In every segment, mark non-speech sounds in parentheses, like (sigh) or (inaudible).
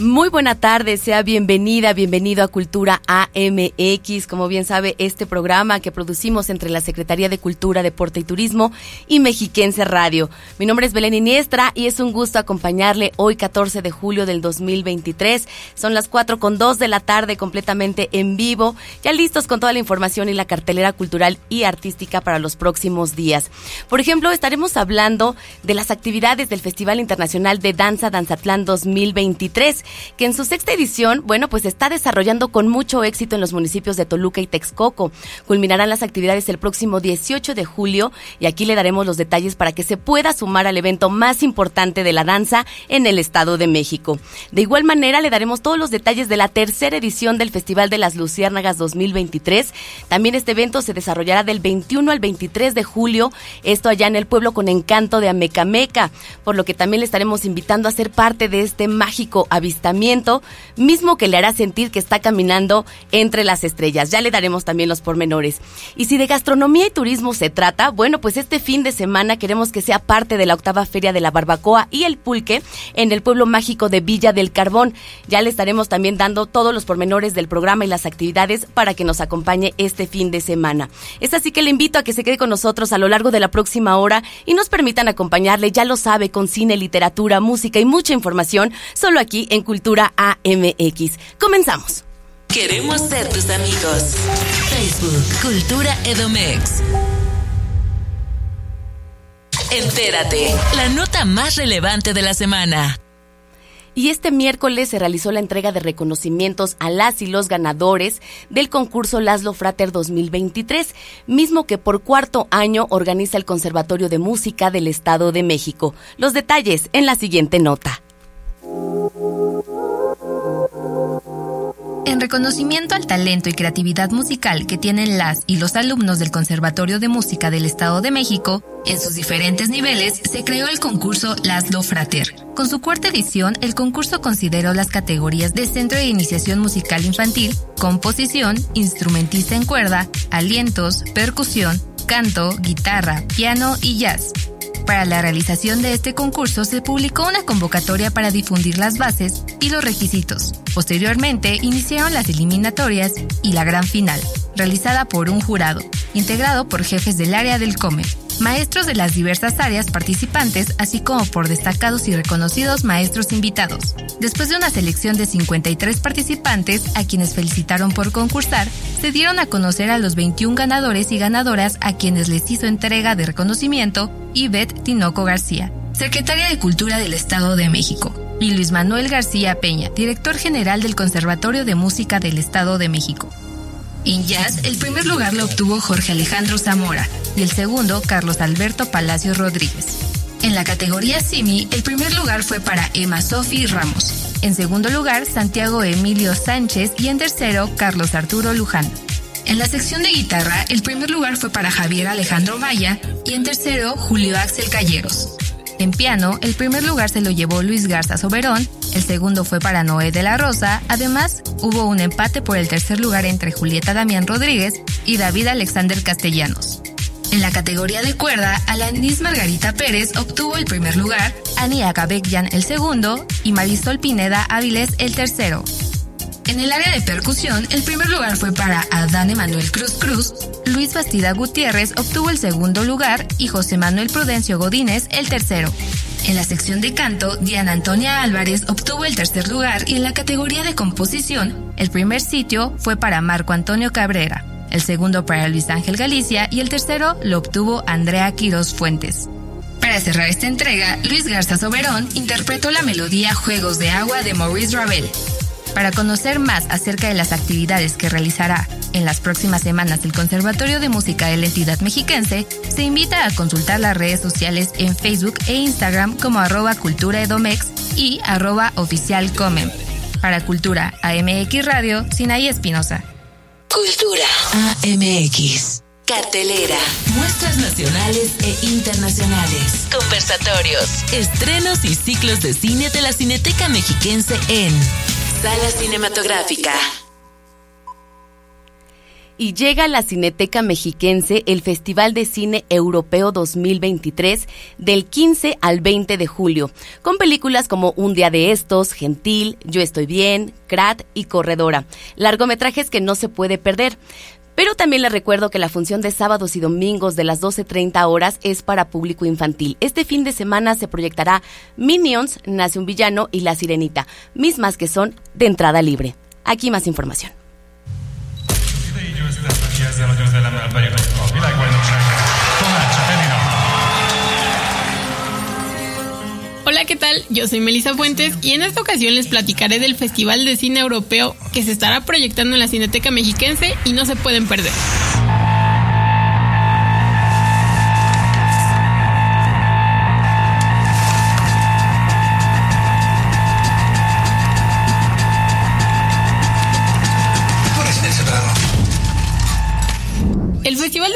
Muy buena tarde, sea bienvenida, bienvenido a Cultura AMX. Como bien sabe, este programa que producimos entre la Secretaría de Cultura, Deporte y Turismo y Mexiquense Radio. Mi nombre es Belén Iniestra y es un gusto acompañarle hoy 14 de julio del 2023. Son las 4 con 2 de la tarde completamente en vivo, ya listos con toda la información y la cartelera cultural y artística para los próximos días. Por ejemplo, estaremos hablando de las actividades del Festival Internacional de Danza Danzatlán 2023 que en su sexta edición, bueno, pues está desarrollando con mucho éxito en los municipios de Toluca y Texcoco. Culminarán las actividades el próximo 18 de julio y aquí le daremos los detalles para que se pueda sumar al evento más importante de la danza en el Estado de México. De igual manera, le daremos todos los detalles de la tercera edición del Festival de las Luciérnagas 2023. También este evento se desarrollará del 21 al 23 de julio, esto allá en el pueblo con encanto de Amecameca, por lo que también le estaremos invitando a ser parte de este mágico avistamiento mismo que le hará sentir que está caminando entre las estrellas. Ya le daremos también los pormenores. Y si de gastronomía y turismo se trata, bueno, pues este fin de semana queremos que sea parte de la octava feria de la barbacoa y el pulque en el pueblo mágico de Villa del Carbón. Ya le estaremos también dando todos los pormenores del programa y las actividades para que nos acompañe este fin de semana. Es así que le invito a que se quede con nosotros a lo largo de la próxima hora y nos permitan acompañarle, ya lo sabe, con cine, literatura, música y mucha información, solo aquí en Cultura AMX. Comenzamos. Queremos ser tus amigos. Facebook, Cultura Edomex. Entérate, la nota más relevante de la semana. Y este miércoles se realizó la entrega de reconocimientos a las y los ganadores del concurso Laszlo Frater 2023, mismo que por cuarto año organiza el Conservatorio de Música del Estado de México. Los detalles en la siguiente nota. En reconocimiento al talento y creatividad musical que tienen las y los alumnos del Conservatorio de Música del Estado de México, en sus diferentes niveles se creó el concurso Laszlo Frater. Con su cuarta edición, el concurso consideró las categorías de Centro de Iniciación Musical Infantil, Composición, Instrumentista en cuerda, Alientos, Percusión, Canto, Guitarra, Piano y Jazz para la realización de este concurso se publicó una convocatoria para difundir las bases y los requisitos. Posteriormente iniciaron las eliminatorias y la gran final, realizada por un jurado, integrado por jefes del área del COME, maestros de las diversas áreas participantes, así como por destacados y reconocidos maestros invitados. Después de una selección de 53 participantes, a quienes felicitaron por concursar, se dieron a conocer a los 21 ganadores y ganadoras a quienes les hizo entrega de reconocimiento Yvette Tinoco García, secretaria de Cultura del Estado de México, y Luis Manuel García Peña, director general del Conservatorio de Música del Estado de México. En jazz, el primer lugar lo obtuvo Jorge Alejandro Zamora y el segundo Carlos Alberto Palacios Rodríguez. En la categoría Simi, el primer lugar fue para Emma Sofi Ramos. En segundo lugar, Santiago Emilio Sánchez y en tercero, Carlos Arturo Luján. En la sección de guitarra, el primer lugar fue para Javier Alejandro Maya y en tercero, Julio Axel Calleros. En piano, el primer lugar se lo llevó Luis Garza Soberón, el segundo fue para Noé de la Rosa, además hubo un empate por el tercer lugar entre Julieta Damián Rodríguez y David Alexander Castellanos. En la categoría de cuerda, Alanis Margarita Pérez obtuvo el primer lugar, Ani Agabekyan el segundo y Marisol Pineda Áviles el tercero. En el área de percusión, el primer lugar fue para Adán Emanuel Cruz Cruz, Luis Bastida Gutiérrez obtuvo el segundo lugar y José Manuel Prudencio Godínez el tercero. En la sección de canto, Diana Antonia Álvarez obtuvo el tercer lugar y en la categoría de composición, el primer sitio fue para Marco Antonio Cabrera, el segundo para Luis Ángel Galicia y el tercero lo obtuvo Andrea Quiroz Fuentes. Para cerrar esta entrega, Luis Garza Soberón interpretó la melodía Juegos de Agua de Maurice Ravel, Para conocer más acerca de las actividades que realizará en las próximas semanas el Conservatorio de Música de la entidad mexiquense, se invita a consultar las redes sociales en Facebook e Instagram como arroba culturaedomex y arroba oficialcomem. Para Cultura AMX Radio, Sinaí Espinosa. Cultura AMX. Cartelera. Muestras nacionales e internacionales. Conversatorios. Estrenos y ciclos de cine de la Cineteca Mexiquense en Sala Cinematográfica. y llega a la Cineteca Mexiquense el Festival de Cine Europeo 2023 del 15 al 20 de julio, con películas como Un día de estos, Gentil, Yo estoy bien, Krat y Corredora, largometrajes que no se puede perder. Pero también les recuerdo que la función de sábados y domingos de las 12.30 horas es para público infantil. Este fin de semana se proyectará Minions, Nace un Villano y La Sirenita, mismas que son de entrada libre. Aquí más información. Hola, ¿qué tal? Yo soy Melissa Fuentes y en esta ocasión les platicaré del Festival de Cine Europeo que se estará proyectando en la Cineteca Mexiquense y no se pueden perder.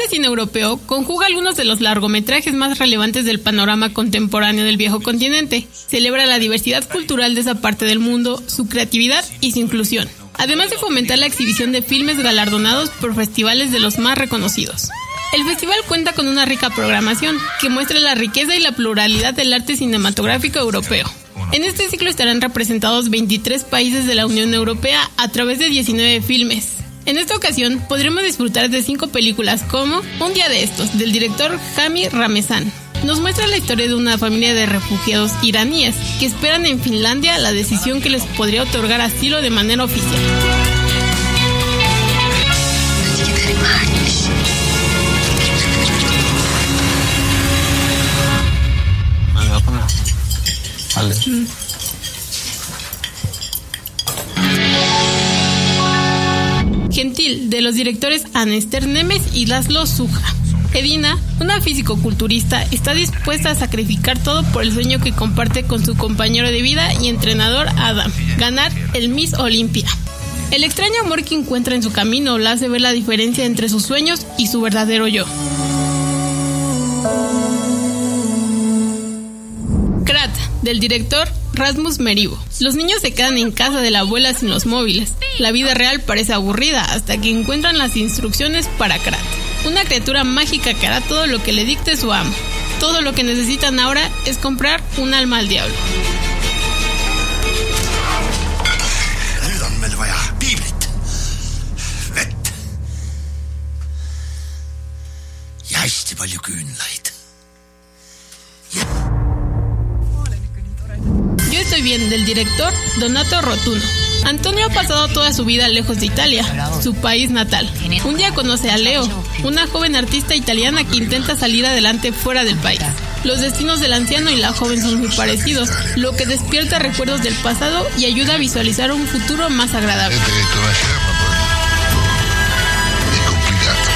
De Cine Europeo conjuga algunos de los largometrajes más relevantes del panorama contemporáneo del viejo continente. Celebra la diversidad cultural de esa parte del mundo, su creatividad y su inclusión, además de fomentar la exhibición de filmes galardonados por festivales de los más reconocidos. El festival cuenta con una rica programación que muestra la riqueza y la pluralidad del arte cinematográfico europeo. En este ciclo estarán representados 23 países de la Unión Europea a través de 19 filmes. En esta ocasión podremos disfrutar de cinco películas como Un día de estos, del director Jami Ramezan. Nos muestra la historia de una familia de refugiados iraníes que esperan en Finlandia la decisión que les podría otorgar asilo de manera oficial. De los directores Anester Nemes y Laszlo Suja. Edina, una fisicoculturista, está dispuesta a sacrificar todo por el sueño que comparte con su compañero de vida y entrenador Adam, ganar el Miss Olimpia. El extraño amor que encuentra en su camino la hace ver la diferencia entre sus sueños y su verdadero yo. Del director Rasmus Merivo. Los niños se quedan en casa de la abuela sin los móviles. La vida real parece aburrida hasta que encuentran las instrucciones para Krat. Una criatura mágica que hará todo lo que le dicte su amo. Todo lo que necesitan ahora es comprar un alma al diablo. Bien del director Donato Rotuno. Antonio ha pasado toda su vida lejos de Italia, su país natal. Un día conoce a Leo, una joven artista italiana que intenta salir adelante fuera del país. Los destinos del anciano y la joven son muy parecidos, lo que despierta recuerdos del pasado y ayuda a visualizar un futuro más agradable. Complicato.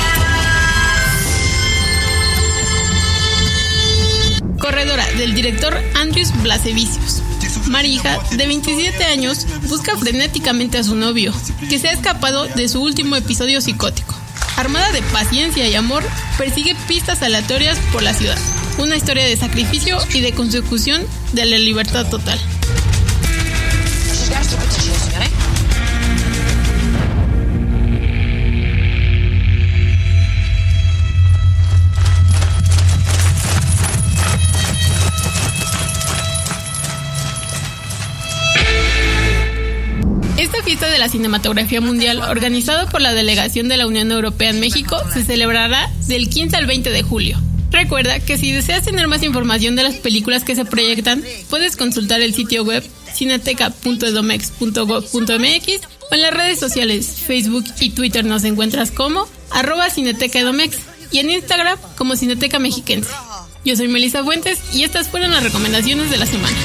Corredora del director Andrius Blasevicius. Marija, de 27 años, busca frenéticamente a su novio, que se ha escapado de su último episodio psicótico. Armada de paciencia y amor, persigue pistas aleatorias por la ciudad. Una historia de sacrificio y de consecución de la libertad total. Cinematografía mundial, organizado por la delegación de la Unión Europea en México, se celebrará del 15 al 20 de julio. Recuerda que si deseas tener más información de las películas que se proyectan, puedes consultar el sitio web cineteca.edomex.gov.mx o en las redes sociales Facebook y Twitter nos encuentras como arroba y en Instagram como Cineteca Mexiquense. Yo soy Melissa Fuentes y estas fueron las recomendaciones de la semana.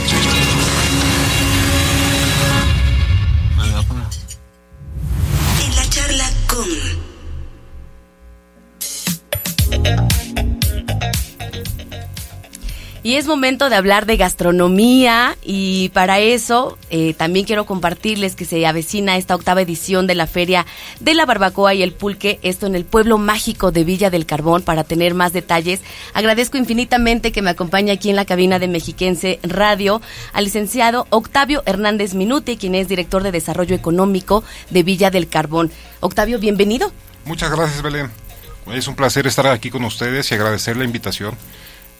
Y es momento de hablar de gastronomía y para eso eh, también quiero compartirles que se avecina esta octava edición de la Feria de la Barbacoa y el Pulque, esto en el pueblo mágico de Villa del Carbón. Para tener más detalles, agradezco infinitamente que me acompañe aquí en la cabina de Mexiquense Radio al licenciado Octavio Hernández Minute, quien es director de Desarrollo Económico de Villa del Carbón. Octavio, bienvenido. Muchas gracias, Belén. Es un placer estar aquí con ustedes y agradecer la invitación.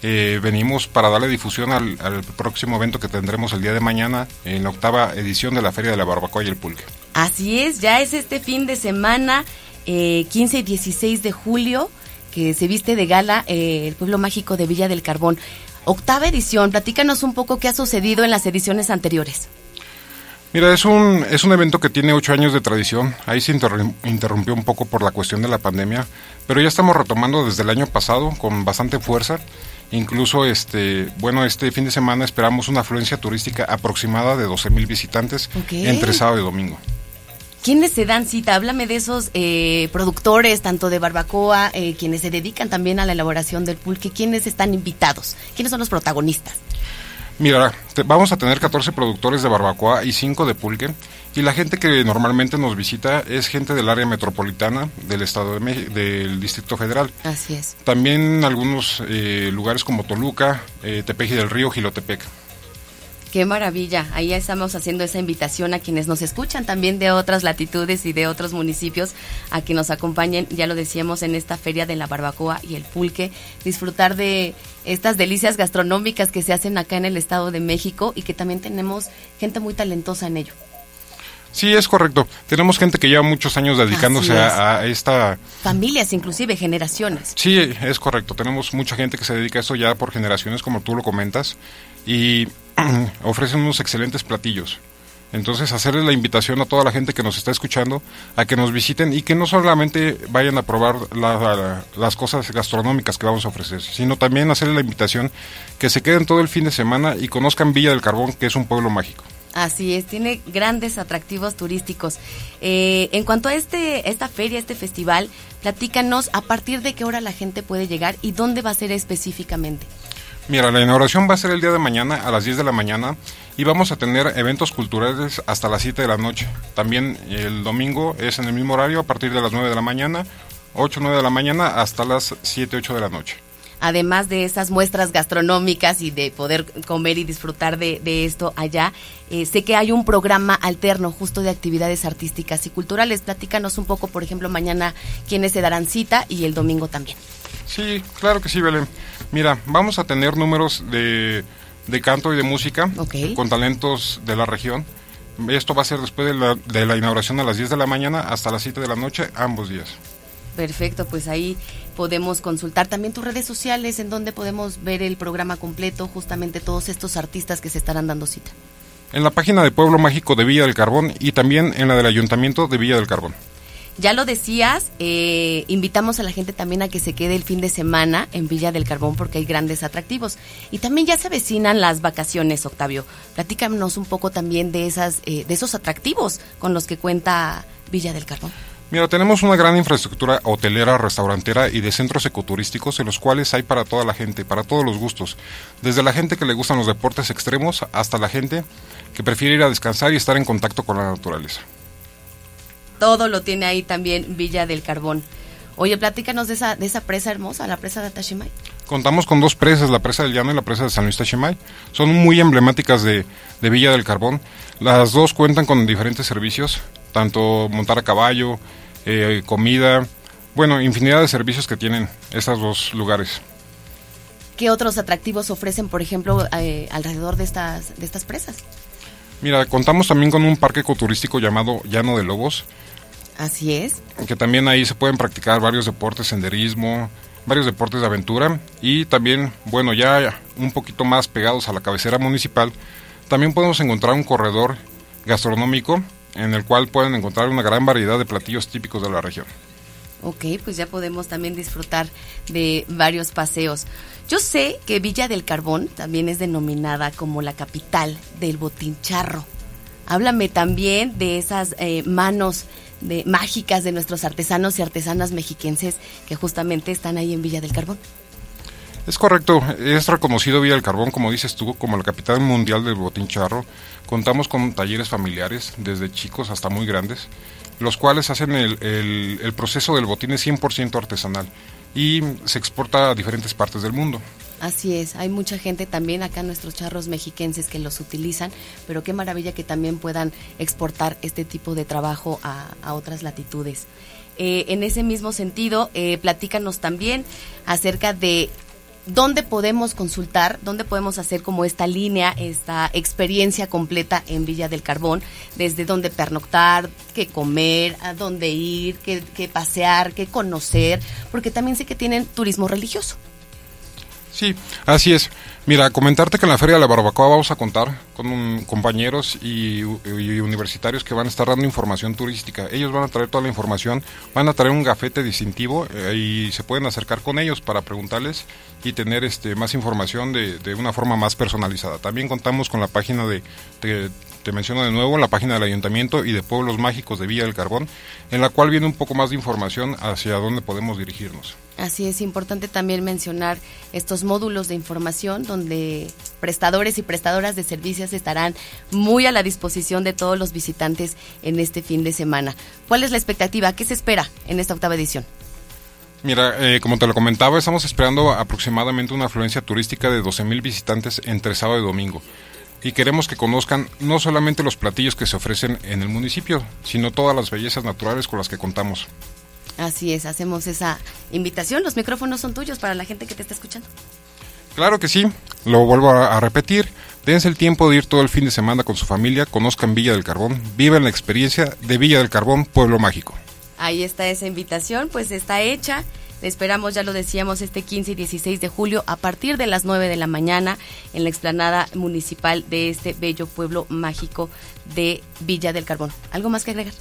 Eh, venimos para darle difusión al, próximo evento que tendremos el día de mañana en la octava edición de la Feria de la Barbacoa y el Pulque. Así es, ya es este fin de semana, 15 eh, y 16 de julio, que se viste de gala eh, el pueblo mágico de Villa del Carbón. Octava edición, platícanos un poco qué ha sucedido en las ediciones anteriores. Mira, es un, es un evento que tiene ocho años de tradición. Ahí se interrumpió un poco por la cuestión de la pandemia, pero ya estamos retomando desde el año pasado con bastante fuerza. Incluso, este, bueno, este fin de semana esperamos una afluencia turística aproximada de 12 mil visitantes entre sábado y domingo. ¿Quiénes se dan cita? Háblame de esos eh, productores, tanto de barbacoa, eh, quienes se dedican también a la elaboración del pulque. ¿Quiénes están invitados? ¿Quiénes son los protagonistas? Mira, vamos a tener 14 productores de barbacoa y 5 de pulque. Y la gente que normalmente nos visita es gente del área metropolitana del estado de México, del Distrito Federal. Así es. También algunos eh, lugares como Toluca, eh, Tepeji del Río, Gilotepec. Qué maravilla. Ahí estamos haciendo esa invitación a quienes nos escuchan también de otras latitudes y de otros municipios a que nos acompañen, ya lo decíamos, en esta feria de la barbacoa y el pulque, disfrutar de estas delicias gastronómicas que se hacen acá en el Estado de México y que también tenemos gente muy talentosa en ello. Sí, es correcto. Tenemos gente que lleva muchos años dedicándose a, esta... Familias, inclusive, generaciones. Sí, es correcto. Tenemos mucha gente que se dedica a eso ya por generaciones, como tú lo comentas, y (clears throat) ofrecen unos excelentes platillos. Entonces, hacerles la invitación a toda la gente que nos está escuchando a que nos visiten y que no solamente vayan a probar las cosas gastronómicas que vamos a ofrecer, sino también hacerles la invitación que se queden todo el fin de semana y conozcan Villa del Carbón, que es un pueblo mágico. Así es, tiene grandes atractivos turísticos. Eh, en cuanto a este, esta feria, este festival, platícanos a partir de qué hora la gente puede llegar y dónde va a ser específicamente. Mira, la inauguración va a ser el día de mañana a las 10 de la mañana y vamos a tener eventos culturales hasta las 7 de la noche. También el domingo es en el mismo horario a partir de las 9 de la mañana, 8, 9 de la mañana hasta las 7, 8 de la noche además de esas muestras gastronómicas y de poder comer y disfrutar de, esto allá, eh, sé que hay un programa alterno justo de actividades artísticas y culturales. Platícanos un poco, por ejemplo, mañana quiénes se darán cita y el domingo también. Sí, claro que sí, Belén. Mira, vamos a tener números de, canto y de música con talentos de la región. Esto va a ser después de la, de la inauguración a las 10 de la mañana hasta las 7 de la noche, ambos días. Perfecto, pues ahí podemos consultar también tus redes sociales en donde podemos ver el programa completo, justamente todos estos artistas que se estarán dando cita. En la página de Pueblo Mágico de Villa del Carbón y también en la del Ayuntamiento de Villa del Carbón. Ya lo decías, eh, invitamos a la gente también a que se quede el fin de semana en Villa del Carbón porque hay grandes atractivos. Y también ya se avecinan las vacaciones, Octavio. Platícanos un poco también de, esas, eh, de esos atractivos con los que cuenta Villa del Carbón. Mira, tenemos una gran infraestructura hotelera, restaurantera y de centros ecoturísticos en los cuales hay para toda la gente, para todos los gustos. Desde la gente que le gustan los deportes extremos hasta la gente que prefiere ir a descansar y estar en contacto con la naturaleza. Todo lo tiene ahí también Villa del Carbón. Oye, platícanos de esa, de esa presa hermosa, la presa de Tashimay. Contamos con dos presas, la presa del Llano y la presa de San Luis Tashimay. Son muy emblemáticas de, de Villa del Carbón. Las dos cuentan con diferentes servicios, tanto montar a caballo, eh, comida, bueno, infinidad de servicios que tienen esos dos lugares. ¿Qué otros atractivos ofrecen, por ejemplo, eh, alrededor de estas, de estas presas? Mira, contamos también con un parque ecoturístico llamado Llano de Lobos. Así es. Que también ahí se pueden practicar varios deportes, senderismo, varios deportes de aventura y también, bueno, ya un poquito más pegados a la cabecera municipal, también podemos encontrar un corredor gastronómico en el cual pueden encontrar una gran variedad de platillos típicos de la región. Ok, pues ya podemos también disfrutar de varios paseos. Yo sé que Villa del Carbón también es denominada como la capital del botincharro. Háblame también de esas eh, manos de, mágicas de nuestros artesanos y artesanas mexiquenses que justamente están ahí en Villa del Carbón. Es correcto, es reconocido Villa del Carbón, como dices tú, como la capital mundial del botín charro. Contamos con talleres familiares, desde chicos hasta muy grandes, los cuales hacen el, el, el proceso del botín es 100% artesanal y se exporta a diferentes partes del mundo. Así es, hay mucha gente también acá, nuestros charros mexiquenses que los utilizan, pero qué maravilla que también puedan exportar este tipo de trabajo a, a otras latitudes. Eh, en ese mismo sentido, eh, platícanos también acerca de dónde podemos consultar, dónde podemos hacer como esta línea, esta experiencia completa en Villa del Carbón, desde dónde pernoctar, qué comer, a dónde ir, qué, qué pasear, qué conocer, porque también sé que tienen turismo religioso. Sí, así es. Mira, comentarte que en la Feria de la Barbacoa vamos a contar con un- compañeros y, y universitarios que van a estar dando información turística. Ellos van a traer toda la información, van a traer un gafete distintivo eh, y se pueden acercar con ellos para preguntarles y tener este más información de, de una forma más personalizada. También contamos con la página de, te menciono de nuevo, la página del Ayuntamiento y de Pueblos Mágicos de Villa del Carbón, en la cual viene un poco más de información hacia dónde podemos dirigirnos. Así es importante también mencionar estos módulos de información donde prestadores y prestadoras de servicios estarán muy a la disposición de todos los visitantes en este fin de semana. ¿Cuál es la expectativa? ¿Qué se espera en esta octava edición? Mira, eh, como te lo comentaba, estamos esperando aproximadamente una afluencia turística de 12.000 visitantes entre sábado y domingo. Y queremos que conozcan no solamente los platillos que se ofrecen en el municipio, sino todas las bellezas naturales con las que contamos. Así es, hacemos esa invitación. Los micrófonos son tuyos para la gente que te está escuchando. Claro que sí, lo vuelvo a, a repetir. Dense el tiempo de ir todo el fin de semana con su familia, conozcan Villa del Carbón, vivan la experiencia de Villa del Carbón, Pueblo Mágico. Ahí está esa invitación, pues está hecha. Esperamos, ya lo decíamos, este 15 y 16 de julio a partir de las 9 de la mañana en la explanada municipal de este bello pueblo mágico de Villa del Carbón. ¿Algo más que agregar?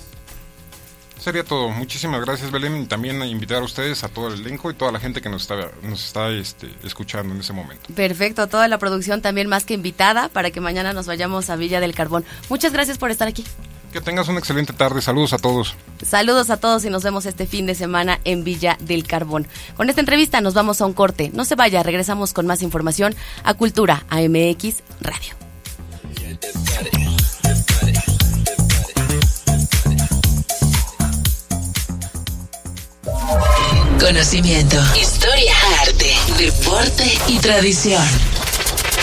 Sería todo. Muchísimas gracias, Belén, y también a invitar a ustedes, a todo el elenco y toda la gente que nos está, nos está este, escuchando en ese momento. Perfecto, toda la producción también más que invitada para que mañana nos vayamos a Villa del Carbón. Muchas gracias por estar aquí. Que tengas una excelente tarde. Saludos a todos. Saludos a todos y nos vemos este fin de semana en Villa del Carbón. Con esta entrevista nos vamos a un corte. No se vaya, regresamos con más información a Cultura AMX Radio. Conocimiento, historia, arte, deporte y tradición.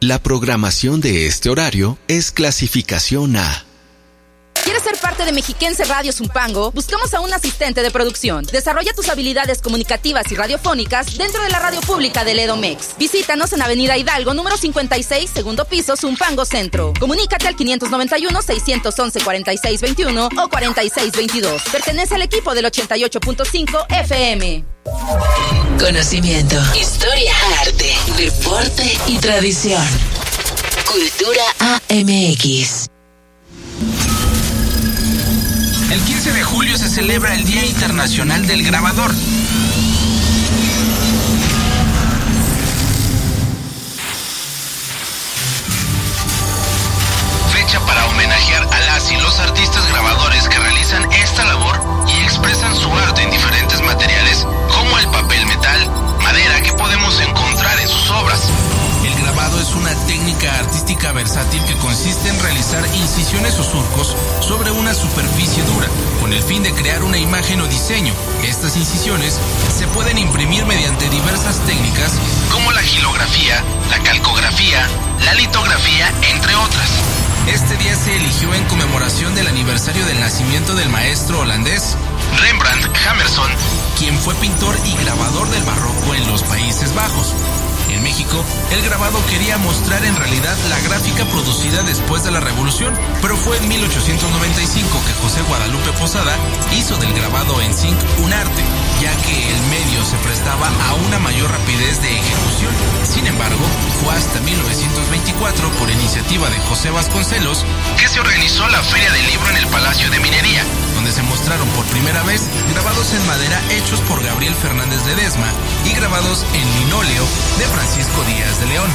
La programación de este horario es clasificación A. ¿Quieres ser parte de Mexiquense Radio Zumpango? Buscamos a un asistente de producción. Desarrolla tus habilidades comunicativas y radiofónicas dentro de la radio pública del Edomex. Visítanos en Avenida Hidalgo, número 56, segundo piso, Zumpango Centro. Comunícate al 591-611-4621 o 4622. Pertenece al equipo del 88.5 FM. Conocimiento, historia, arte, deporte y tradición. Cultura AMX. El 15 de julio se celebra el Día Internacional del Grabador. Fecha para homenajear a las o diseño. Estas incisiones se pueden imprimir mediante diversas técnicas como la gilografía, la calcografía, la litografía, entre otras. Este día se eligió en conmemoración del aniversario del nacimiento del maestro holandés Rembrandt Hammerson, quien fue pintor y grabador del barroco en los Países Bajos. En México, el grabado quería mostrar en realidad la gráfica producida después de la Revolución, pero fue en 1895 que José Guadalupe Posada hizo del grabado en zinc un arte, ya que el medio se prestaba a una mayor rapidez de ejecución. Sin embargo, fue hasta 1924, por iniciativa de José Vasconcelos, que se organizó la Feria del Libro en el Palacio de Minería, se mostraron por primera vez grabados en madera hechos por Gabriel Fernández de Desma y grabados en linóleo de Francisco Díaz de León.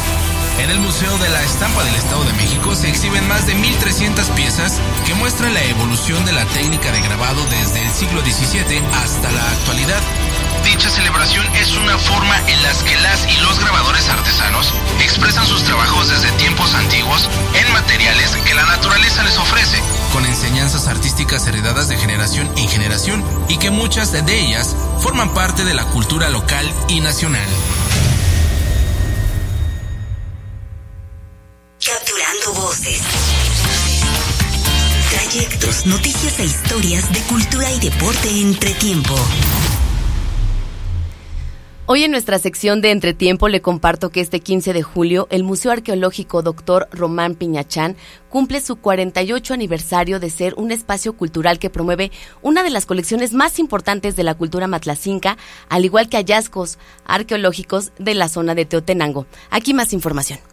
En el Museo de la Estampa del Estado de México se exhiben más de 1.300 piezas que muestran la evolución de la técnica de grabado desde el siglo XVII hasta la actualidad. Dicha celebración es una forma en la que las y los grabadores artesanos expresan sus trabajos desde tiempos antiguos en materiales que la naturaleza les ofrece, con enseñanzas artísticas heredadas de generación en generación y que muchas de ellas forman parte de la cultura local y nacional. Capturando voces. Trayectos, noticias e historias de cultura y deporte entre tiempo. Hoy en nuestra sección de Entretiempo le comparto que este 15 de julio el Museo Arqueológico Dr. Román Piñachán cumple su 48 aniversario de ser un espacio cultural que promueve una de las colecciones más importantes de la cultura matlacinca, al igual que hallazgos arqueológicos de la zona de Teotenango. Aquí más información.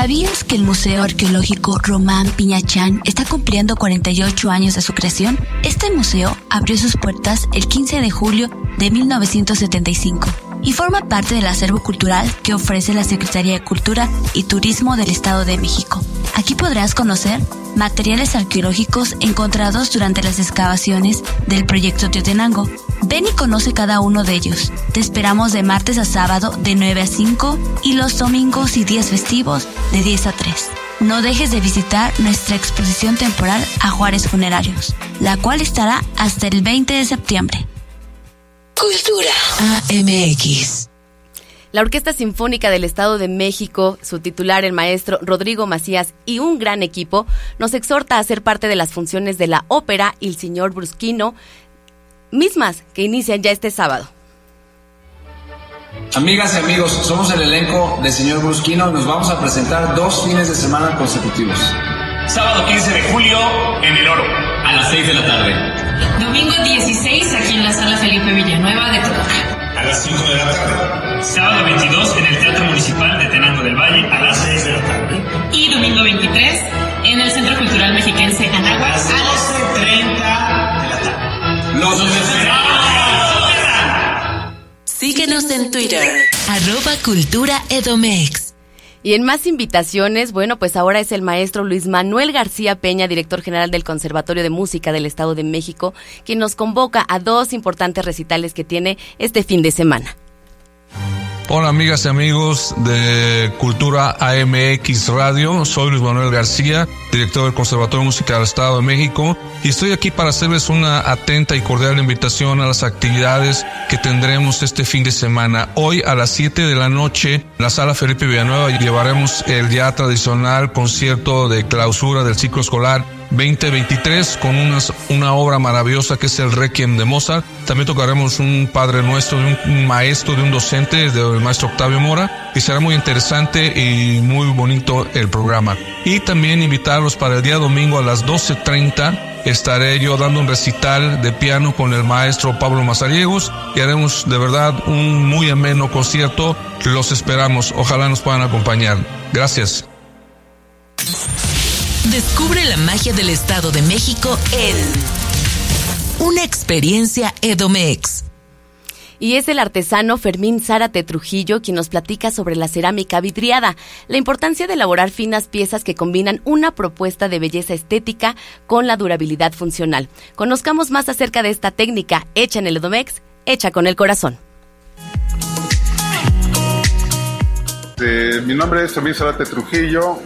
¿Sabías que el Museo Arqueológico Román Piñachán está cumpliendo 48 años de su creación? Este museo abrió sus puertas el 15 de julio de 1975 y forma parte del acervo cultural que ofrece la Secretaría de Cultura y Turismo del Estado de México. Aquí podrás conocer materiales arqueológicos encontrados durante las excavaciones del proyecto Teotenango. Ven y conoce cada uno de ellos. Te esperamos de martes a sábado de 9 a 5 y los domingos y días festivos de 10 a 3. No dejes de visitar nuestra exposición temporal a Juárez Funerarios, la cual estará hasta el 20 de septiembre. Cultura AMX. La Orquesta Sinfónica del Estado de México, su titular, el maestro Rodrigo Macías y un gran equipo, nos exhorta a ser parte de las funciones de la ópera y el señor Brusquino, mismas que inician ya este sábado. Amigas y amigos, somos el elenco de Señor Brusquino y nos vamos a presentar dos fines de semana consecutivos. Sábado 15 de julio en El Oro, a las 6 de la tarde. Domingo 16 aquí en la sala Felipe Villanueva de Toluca. A las 5 de la tarde. Sábado 22 en el Teatro Municipal de Tenango del Valle a las 6 de la tarde. Y domingo 23 en el Centro Cultural Mexiquense Anáhuac a las 12.30 de la tarde. ¡Los Síguenos en Twitter, arroba Cultura Edomex. Y en más invitaciones, bueno, pues ahora es el maestro Luis Manuel García Peña, director general del Conservatorio de Música del Estado de México, quien nos convoca a dos importantes recitales que tiene este fin de semana. Hola amigas y amigos de Cultura AMX Radio, soy Luis Manuel García, director del Conservatorio Musical del Estado de México y estoy aquí para hacerles una atenta y cordial invitación a las actividades que tendremos este fin de semana. Hoy a las 7 de la noche la sala Felipe Villanueva llevaremos el ya tradicional concierto de clausura del ciclo escolar 2023 con unas, una obra maravillosa que es el Requiem de Mozart. También tocaremos un Padre Nuestro de un, maestro, de un docente, del maestro Octavio Mora, y será muy interesante y muy bonito el programa. Y también invitarlos para el día domingo a las 12.30 estaré yo dando un recital de piano con el maestro Pablo Mazariegos y haremos de verdad un muy ameno concierto. Los esperamos. Ojalá nos puedan acompañar. Gracias. Descubre la magia del Estado de México en Una experiencia Edomex. Y es el artesano Fermín Zárate Trujillo quien nos platica sobre la cerámica vidriada, la importancia de elaborar finas piezas que combinan una propuesta de belleza estética con la durabilidad funcional. Conozcamos más acerca de esta técnica hecha en el Edomex, hecha con el corazón. Eh, mi nombre es Fermín Zárate Trujillo,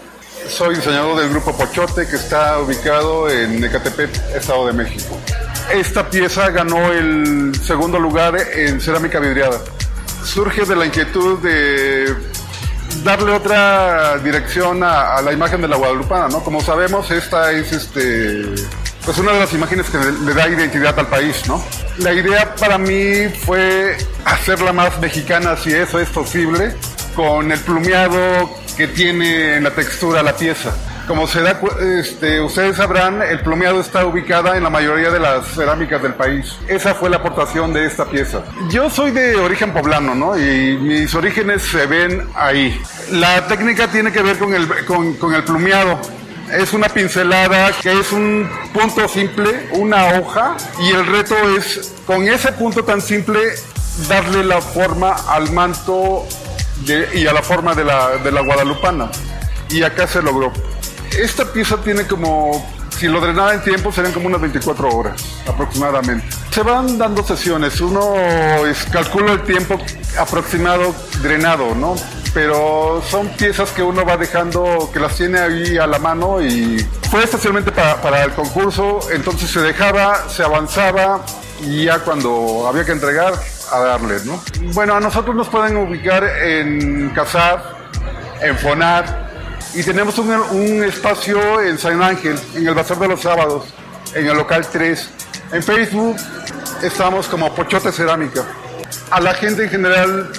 soy diseñador del grupo Pochote que está ubicado en Ecatepec, Estado de México. Esta pieza ganó el segundo lugar en cerámica vidriada. Surge de la inquietud de darle otra dirección a, la imagen de la Guadalupana, ¿no? Como sabemos, esta es este pues una de las imágenes que le, le da identidad al país, ¿no? La idea para mí fue hacerla más mexicana, si eso es posible, con el plumeado que tiene en la textura la pieza. Como se da, este, ustedes sabrán, el plumeado está ubicada en la mayoría de las cerámicas del país. Esa fue la aportación de esta pieza. Yo soy de origen poblano, ¿no? Y mis orígenes se ven ahí. La técnica tiene que ver con el, con, con el plumeado. Es una pincelada que es un punto simple, una hoja, y el reto es, con ese punto tan simple, darle la forma al manto y a la forma de la, de la guadalupana. Y acá se logró. Esta pieza tiene como, si lo drenara en tiempo, serían como unas 24 horas aproximadamente. Se van dando sesiones, uno calcula el tiempo aproximado drenado, ¿no? Pero son piezas que uno va dejando, que las tiene ahí a la mano y fue especialmente para, para el concurso, entonces se dejaba, se avanzaba y ya cuando había que entregar, a darle, ¿no? Bueno, a nosotros nos pueden ubicar en Casar, en Fonar, y tenemos un, espacio en San Ángel, en el Bazar de los Sábados, en el local 3. En Facebook estamos como Pochote Cerámica. A la gente en general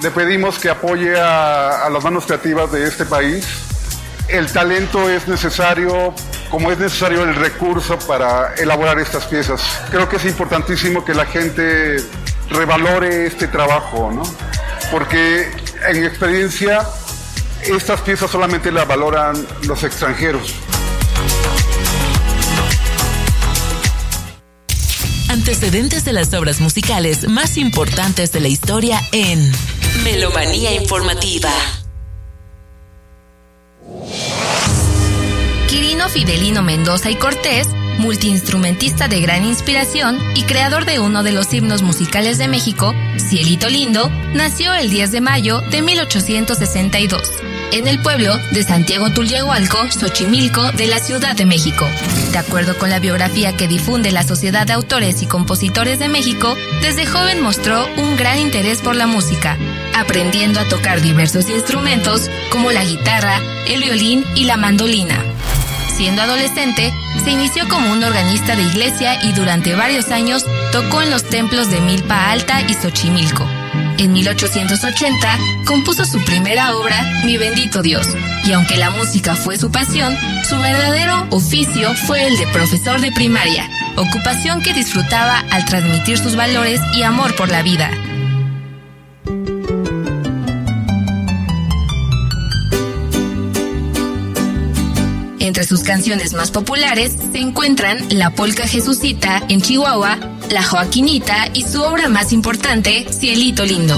le pedimos que apoye a las manos creativas de este país. El talento es necesario, como es necesario el recurso para elaborar estas piezas. Creo que es importantísimo que la gente revalore este trabajo, ¿no? Porque en mi experiencia estas piezas solamente las valoran los extranjeros. Antecedentes de las obras musicales más importantes de la historia en Melomanía Informativa. Quirino Fidelino Mendoza y Cortés, multiinstrumentista de gran inspiración y creador de uno de los himnos musicales de México, Cielito Lindo, nació el 10 de mayo de 1862 en el pueblo de Santiago Tulyehualco, Xochimilco, de la Ciudad de México. De acuerdo con la biografía que difunde la Sociedad de Autores y Compositores de México, desde joven mostró un gran interés por la música, aprendiendo a tocar diversos instrumentos como la guitarra, el violín y la mandolina. Siendo adolescente, se inició como un organista de iglesia y durante varios años tocó en los templos de Milpa Alta y Xochimilco. En 1880 compuso su primera obra, Mi bendito Dios, y aunque la música fue su pasión, su verdadero oficio fue el de profesor de primaria, ocupación que disfrutaba al transmitir sus valores y amor por la vida. Entre sus canciones más populares se encuentran La Polca Jesucita en Chihuahua, La Joaquinita y su obra más importante, Cielito Lindo.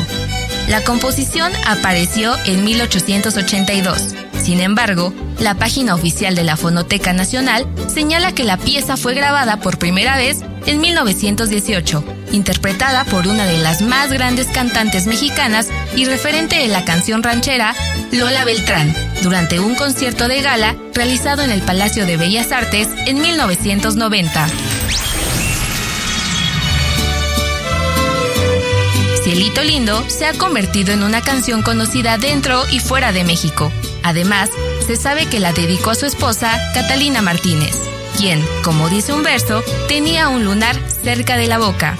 La composición apareció en 1882. Sin embargo, la página oficial de la Fonoteca Nacional señala que la pieza fue grabada por primera vez en 1918, interpretada por una de las más grandes cantantes mexicanas y referente de la canción ranchera, Lola Beltrán, durante un concierto de gala realizado en el Palacio de Bellas Artes en 1990. Cielito Lindo se ha convertido en una canción conocida dentro y fuera de México. Además, se sabe que la dedicó a su esposa, Catalina Martínez, quien, como dice un verso, tenía un lunar cerca de la boca.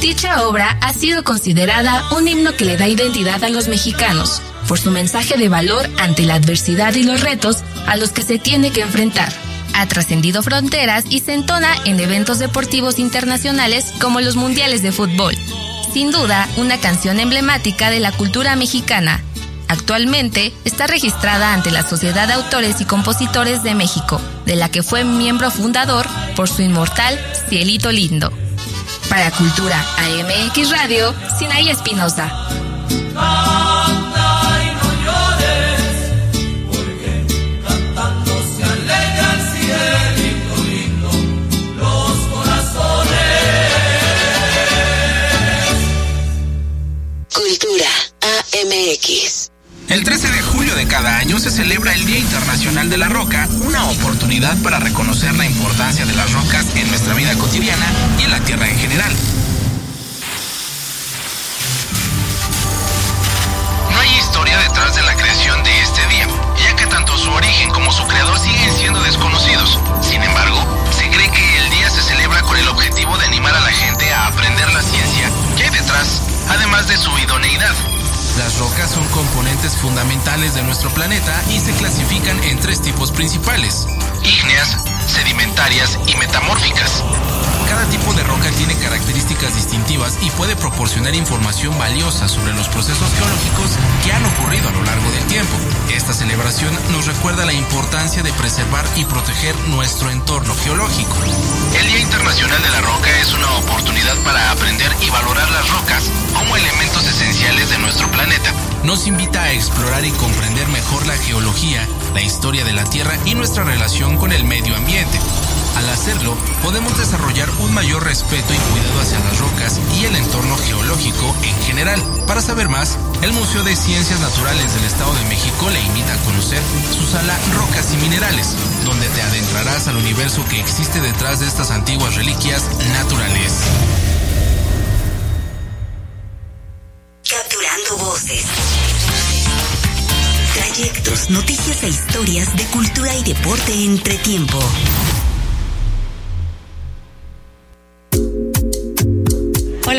Dicha obra ha sido considerada un himno que le da identidad a los mexicanos, por su mensaje de valor ante la adversidad y los retos a los que se tiene que enfrentar. Ha trascendido fronteras y se entona en eventos deportivos internacionales como los mundiales de fútbol. Sin duda, una canción emblemática de la cultura mexicana. Actualmente está registrada ante la Sociedad de Autores y Compositores de México, de la que fue miembro fundador por su inmortal Cielito Lindo. Para Cultura AMX Radio, Sinaí Espinosa. Cultura AMX. El 13 de julio de cada año se celebra el Día Internacional de la Roca, una oportunidad para reconocer la importancia de las rocas en nuestra vida cotidiana y en la Tierra en general. No hay historia detrás de la creación como su creador siguen siendo desconocidos. Sin embargo, se cree que el día se celebra con el objetivo de animar a la gente a aprender la ciencia que hay detrás, además de su idoneidad. Las rocas son componentes fundamentales de nuestro planeta y se clasifican en tres tipos principales, ígneas, sedimentarias y metamórficas. Cada tipo de roca tiene características distintivas y puede proporcionar información valiosa sobre los procesos geológicos que han ocurrido a lo largo del tiempo. Esta celebración nos recuerda la importancia de preservar y proteger nuestro entorno geológico. El Día Internacional de la Roca es una oportunidad para aprender y valorar las rocas como elementos esenciales de nuestro planeta. Nos invita a explorar y comprender mejor la geología, la historia de la Tierra y nuestra relación con el medio ambiente. Al hacerlo, podemos desarrollar un mayor respeto y cuidado hacia las rocas y el entorno geológico en general. Para saber más, el Museo de Ciencias Naturales del Estado de México le invita a conocer su sala Rocas y Minerales, donde te adentrarás al universo que existe detrás de estas antiguas reliquias naturales. Capturando voces. Trayectos, noticias e historias de cultura y deporte entre tiempo.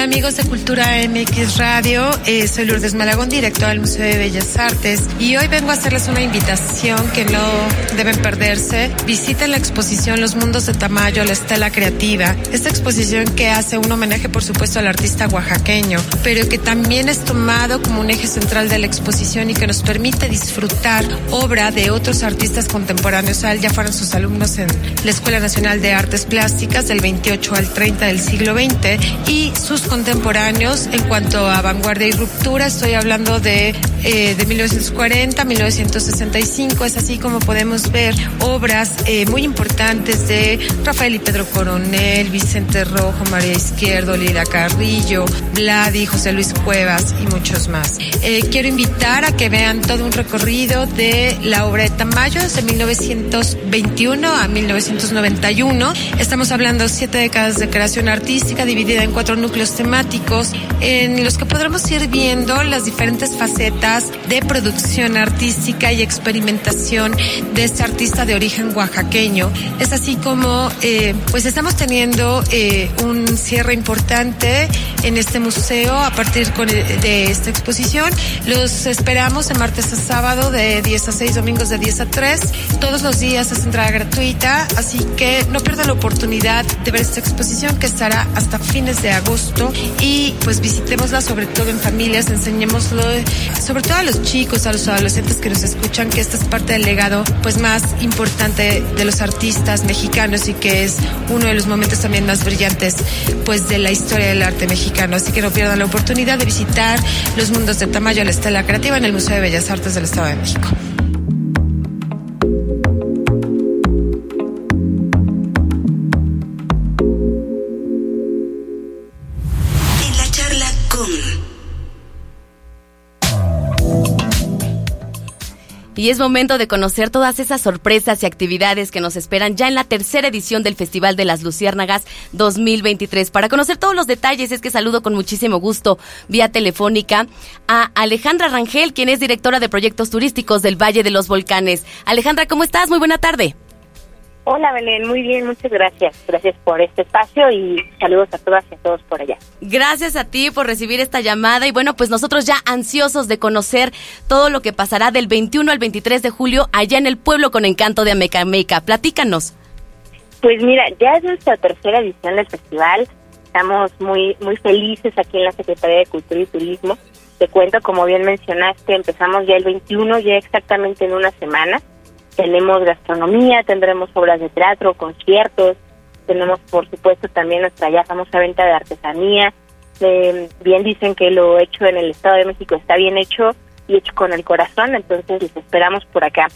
Hola amigos de Cultura MX Radio, eh, soy Lourdes Malagón, directora del Museo de Bellas Artes y hoy vengo a hacerles una invitación que no deben perderse. Visiten la exposición Los Mundos de Tamayo, la Estela Creativa. Esta exposición que hace un homenaje por supuesto al artista oaxaqueño, pero que también es tomado como un eje central de la exposición y que nos permite disfrutar obra de otros artistas contemporáneos. Él ya fueron sus alumnos en la Escuela Nacional de Artes Plásticas del 28 al 30 del siglo XX y sus contemporáneos en cuanto a vanguardia y ruptura. Estoy hablando de, eh, de 1940, 1965. Es así como podemos ver obras eh, muy importantes de Rafael y Pedro Coronel, Vicente Rojo, María Izquierdo, Lila Carrillo, Vladi, José Luis Cuevas y muchos más. Eh, quiero invitar a que vean todo un recorrido de la obra de Tamayo desde 1921 a 1991. Estamos hablando siete décadas de creación artística dividida en cuatro núcleos temáticos en los que podremos ir viendo las diferentes facetas de producción artística y experimentación de este artista de origen oaxaqueño. Es así como eh, pues estamos teniendo eh, un cierre importante en este museo a partir de esta exposición. Los esperamos de martes a sábado de 10 a 6, domingos de 10 a 3. Todos los días es entrada gratuita, así que no pierdan la oportunidad de ver esta exposición que estará hasta fines de agosto y pues visitémosla sobre todo en familias, enseñémoslo sobre todo a los chicos, a los adolescentes que nos escuchan que esta es parte del legado pues más importante de los artistas mexicanos y que es uno de los momentos también más brillantes pues de la historia del arte mexicano. Así que no pierdan la oportunidad de visitar los mundos de Tamayo, la Estela Creativa en el Museo de Bellas Artes del Estado de México. Y es momento de conocer todas esas sorpresas y actividades que nos esperan ya en la tercera edición del Festival de las Luciérnagas 2023. Para conocer todos los detalles es que saludo con muchísimo gusto vía telefónica a Alejandra Rangel, quien es directora de proyectos turísticos del Valle de los Volcanes. Alejandra, ¿cómo estás? Muy buena tarde. Hola Belén, muy bien, muchas gracias. Gracias por este espacio y saludos a todas y a todos por allá. Gracias a ti por recibir esta llamada y bueno, pues nosotros ya ansiosos de conocer todo lo que pasará del 21 al 23 de julio allá en el pueblo con encanto de Amecameca. Platícanos. Pues mira, ya es nuestra tercera edición del festival. Estamos muy muy felices aquí en la Secretaría de Cultura y Turismo. Te cuento, como bien mencionaste, empezamos ya el 21, ya exactamente en una semana. Tenemos gastronomía, tendremos obras de teatro, conciertos, tenemos por supuesto también nuestra ya famosa venta de artesanía. Eh, bien dicen que lo hecho en el Estado de México está bien hecho y hecho con el corazón, entonces les esperamos por acá.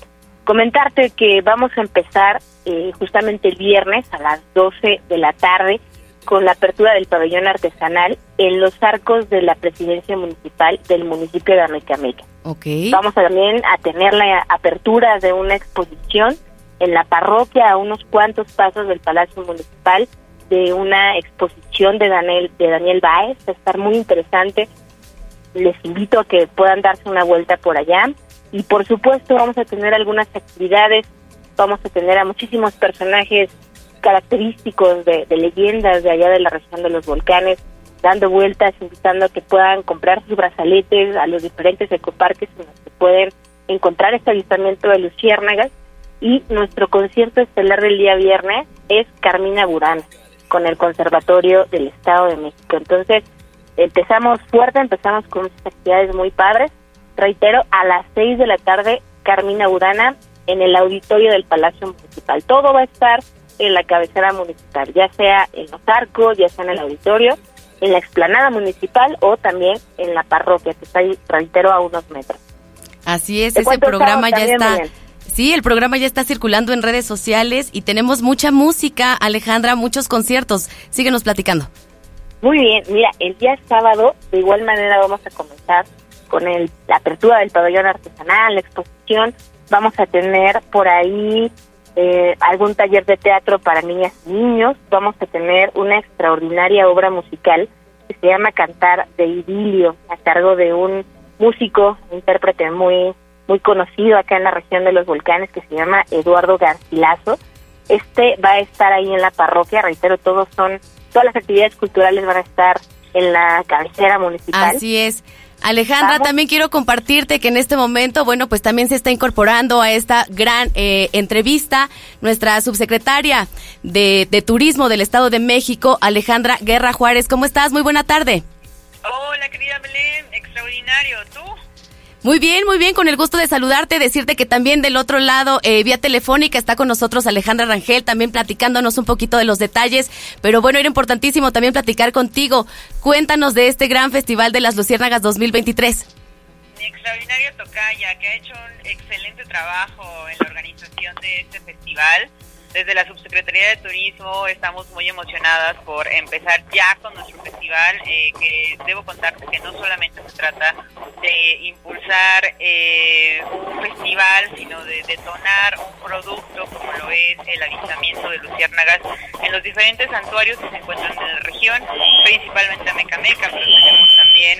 Comentarte que vamos a empezar eh, justamente el viernes a las 12 de la tarde con la apertura del pabellón artesanal en los arcos de la presidencia municipal del municipio de Amecameca. Okay. Vamos también a tener la apertura de una exposición en la parroquia a unos cuantos pasos del Palacio Municipal de una exposición de Daniel de Daniel Baez, va a estar muy interesante. Les invito a que puedan darse una vuelta por allá y por supuesto vamos a tener algunas actividades vamos a tener a muchísimos personajes característicos de, leyendas de allá de la región de los volcanes, dando vueltas, invitando a que puedan comprar sus brazaletes a los diferentes ecoparques en los que pueden encontrar este avistamiento de luciérnagas. Y nuestro concierto estelar del día viernes es Carmina Burana, con el Conservatorio del Estado de México. Entonces, empezamos fuerte, empezamos con unas actividades muy padres. Reitero, a las 6 de la tarde, Carmina Burana en el auditorio del Palacio Municipal. Todo va a estar en la cabecera municipal, ya sea en los arcos, ya sea en el auditorio, en la explanada municipal o también en la parroquia, que está ahí, reitero, a unos metros. Así es, ese programa ya está. Sí, el programa ya está circulando en redes sociales y tenemos mucha música, Alejandra, muchos conciertos. Síguenos platicando. Muy bien, mira, el día sábado de igual manera vamos a comenzar con el, la apertura del pabellón artesanal, la exposición. Vamos a tener por ahí eh, algún taller de teatro para niñas y niños. Vamos a tener una extraordinaria obra musical que se llama Cantar de Idilio, a cargo de un músico, intérprete muy muy conocido acá en la región de los volcanes que se llama Eduardo Garcilaso. Este va a estar ahí en la parroquia, reitero, todos son todas las actividades culturales van a estar en la cabecera municipal. Así es. Alejandra, también quiero compartirte que en este momento, bueno, pues también se está incorporando a esta gran eh, entrevista nuestra subsecretaria de, de Turismo del Estado de México, Alejandra Guerra Juárez. ¿Cómo estás? Muy buena tarde. Hola, querida Belén, extraordinario. ¿Tú? Muy bien, muy bien, con el gusto de saludarte, decirte que también del otro lado, eh, vía telefónica, está con nosotros Alejandra Rangel, también platicándonos un poquito de los detalles, pero bueno, era importantísimo también platicar contigo. Cuéntanos de este gran Festival de las Luciérnagas 2023. Mi extraordinario tocaya, que ha hecho un excelente trabajo en la organización de este festival. Desde la Subsecretaría de Turismo estamos muy emocionadas por empezar ya con nuestro festival, eh, que debo contarte que no solamente se trata de impulsar eh, un festival, sino de detonar un producto como lo es el avistamiento de luciérnagas en los diferentes santuarios que se encuentran en la región, principalmente a Mecameca, pero tenemos también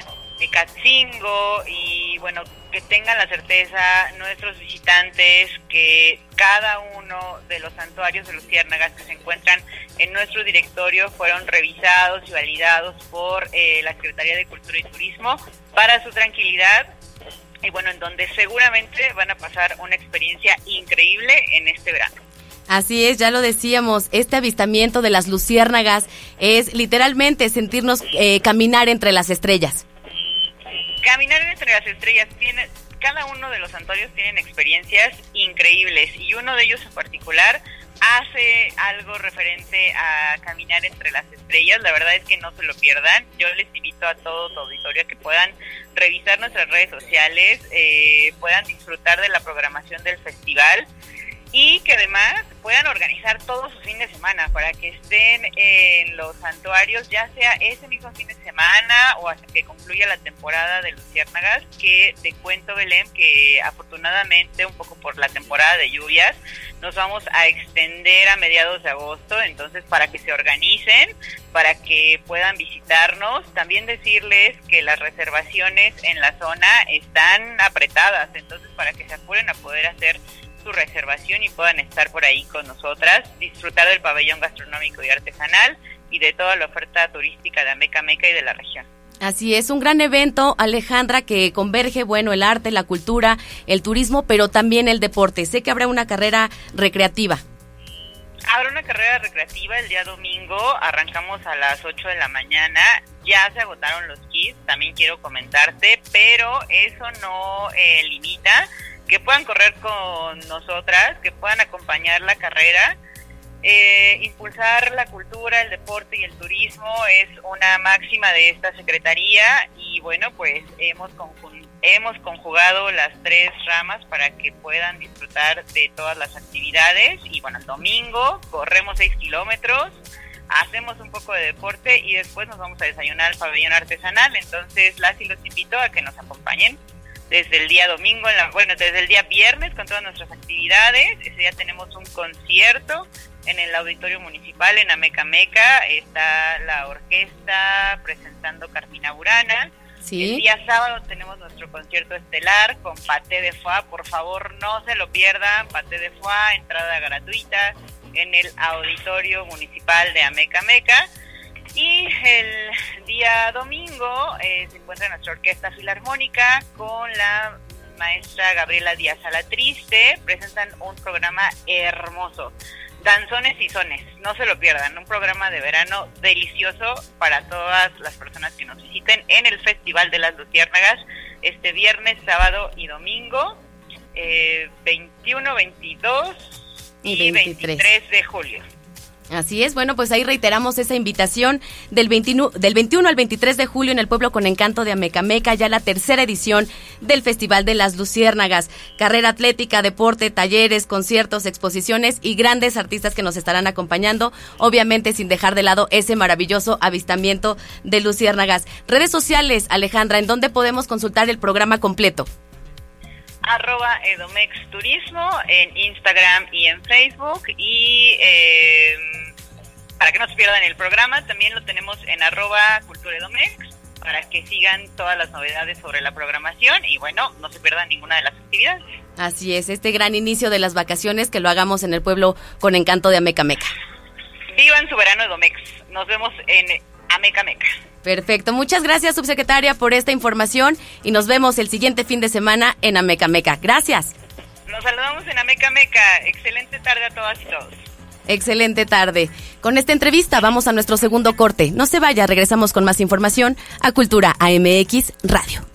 Catzingo y bueno, que tengan la certeza nuestros visitantes que cada uno de los santuarios de los ciérnagas que se encuentran en nuestro directorio fueron revisados y validados por eh, la Secretaría de Cultura y Turismo para su tranquilidad y bueno, en donde seguramente van a pasar una experiencia increíble en este verano. Así es, ya lo decíamos, este avistamiento de las luciérnagas es literalmente sentirnos eh, caminar entre las estrellas. Caminar entre las estrellas tiene, cada uno de los santuarios tienen experiencias increíbles y uno de ellos en particular hace algo referente a caminar entre las estrellas. La verdad es que no se lo pierdan. Yo les invito a todo su auditorio que puedan revisar nuestras redes sociales, eh, puedan disfrutar de la programación del festival y que además puedan organizar todo su fin de semana para que estén en los santuarios, ya sea ese mismo fin de semana o hasta que concluya la temporada de Luciérnagas, que te cuento, Belén, que afortunadamente, un poco por la temporada de lluvias, nos vamos a extender a mediados de agosto, entonces para que se organicen, para que puedan visitarnos, también decirles que las reservaciones en la zona están apretadas, entonces para que se apuren a poder hacer su reservación y puedan estar por ahí con nosotras, disfrutar del pabellón gastronómico y artesanal y de toda la oferta turística de Ameca Meca y de la región. Así es, un gran evento, Alejandra, que converge, bueno, el arte, la cultura, el turismo, pero también el deporte. Sé que habrá una carrera recreativa. Habrá una carrera recreativa el día domingo, arrancamos a las 8 de la mañana, ya se agotaron los kits, también quiero comentarte, pero eso no eh, limita que puedan correr con nosotras, que puedan acompañar la carrera. Eh, impulsar la cultura, el deporte y el turismo es una máxima de esta Secretaría y bueno, pues hemos, hemos conjugado las tres ramas para que puedan disfrutar de todas las actividades. Y bueno, el domingo corremos seis kilómetros, hacemos un poco de deporte y después nos vamos a desayunar al pabellón artesanal, entonces las y los invito a que nos acompañen desde el día domingo, en la, bueno, desde el día viernes con todas nuestras actividades. Ese día tenemos un concierto en el Auditorio Municipal en Ameca Meca. Está la orquesta presentando Carmina Burana. El día sábado tenemos nuestro concierto estelar con Paté de Foie. Por favor, no se lo pierdan. Paté de Foie, entrada gratuita en el Auditorio Municipal de Ameca Meca. Y el día domingo eh, se encuentra nuestra orquesta filarmónica con la maestra Gabriela Díaz Alatriste. Presentan un programa hermoso. Danzones y Sones, no se lo pierdan, un programa de verano delicioso para todas las personas que nos visiten en el Festival de las Luciérnagas este viernes, sábado y domingo, 21, eh, 22 y, 23 de julio. Así es, bueno, pues ahí reiteramos esa invitación del 21, del 21 al 23 de julio en el pueblo con encanto de Amecameca, ya la tercera edición del Festival de las Luciérnagas. Carrera atlética, deporte, talleres, conciertos, exposiciones y grandes artistas que nos estarán acompañando, obviamente sin dejar de lado ese maravilloso avistamiento de Luciérnagas. Redes sociales, Alejandra, ¿en dónde podemos consultar el programa completo? Arroba Edomex Turismo en Instagram y en Facebook y eh, para que no se pierdan el programa también lo tenemos en arroba Cultura Edomex para que sigan todas las novedades sobre la programación y bueno, no se pierdan ninguna de las actividades. Así es, este gran inicio de las vacaciones que lo hagamos en el pueblo con encanto de Ameca Meca. Vivan su verano Edomex. Nos vemos en Ameca Meca. Perfecto. Muchas gracias, subsecretaria, por esta información y nos vemos el siguiente fin de semana en Ameca Meca. Gracias. Nos saludamos en Ameca Meca. Excelente tarde a todas y todos. Excelente tarde. Con esta entrevista vamos a nuestro segundo corte. No se vaya, regresamos con más información a Cultura AMX Radio.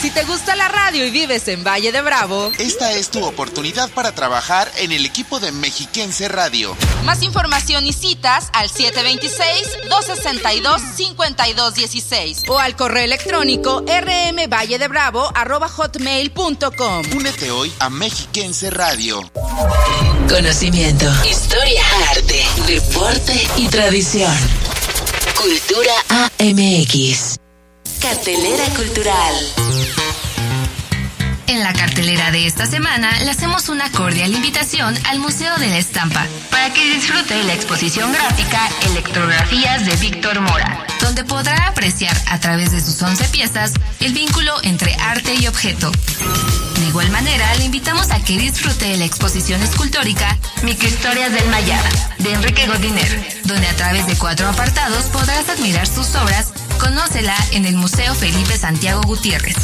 Si te gusta la radio y vives en Valle de Bravo, esta es tu oportunidad para trabajar en el equipo de Mexiquense Radio. Más información y citas al 726-262-5216 o al correo electrónico rmvalledebravo.hotmail.com. Únete hoy a Mexiquense Radio. Conocimiento, historia, arte, deporte y tradición. Cultura AMX. Cartelera Cultural. En la cartelera de esta semana le hacemos una cordial invitación al Museo de la Estampa para que disfrute la exposición gráfica Electrografías de Víctor Mora, donde podrá apreciar a través de sus 11 piezas el vínculo entre arte y objeto. De igual manera, le invitamos a que disfrute la exposición escultórica Microhistorias del Mayar de Enrique Godiner, donde a través de cuatro apartados podrás admirar sus obras Conócela en el Museo Felipe Santiago Gutiérrez.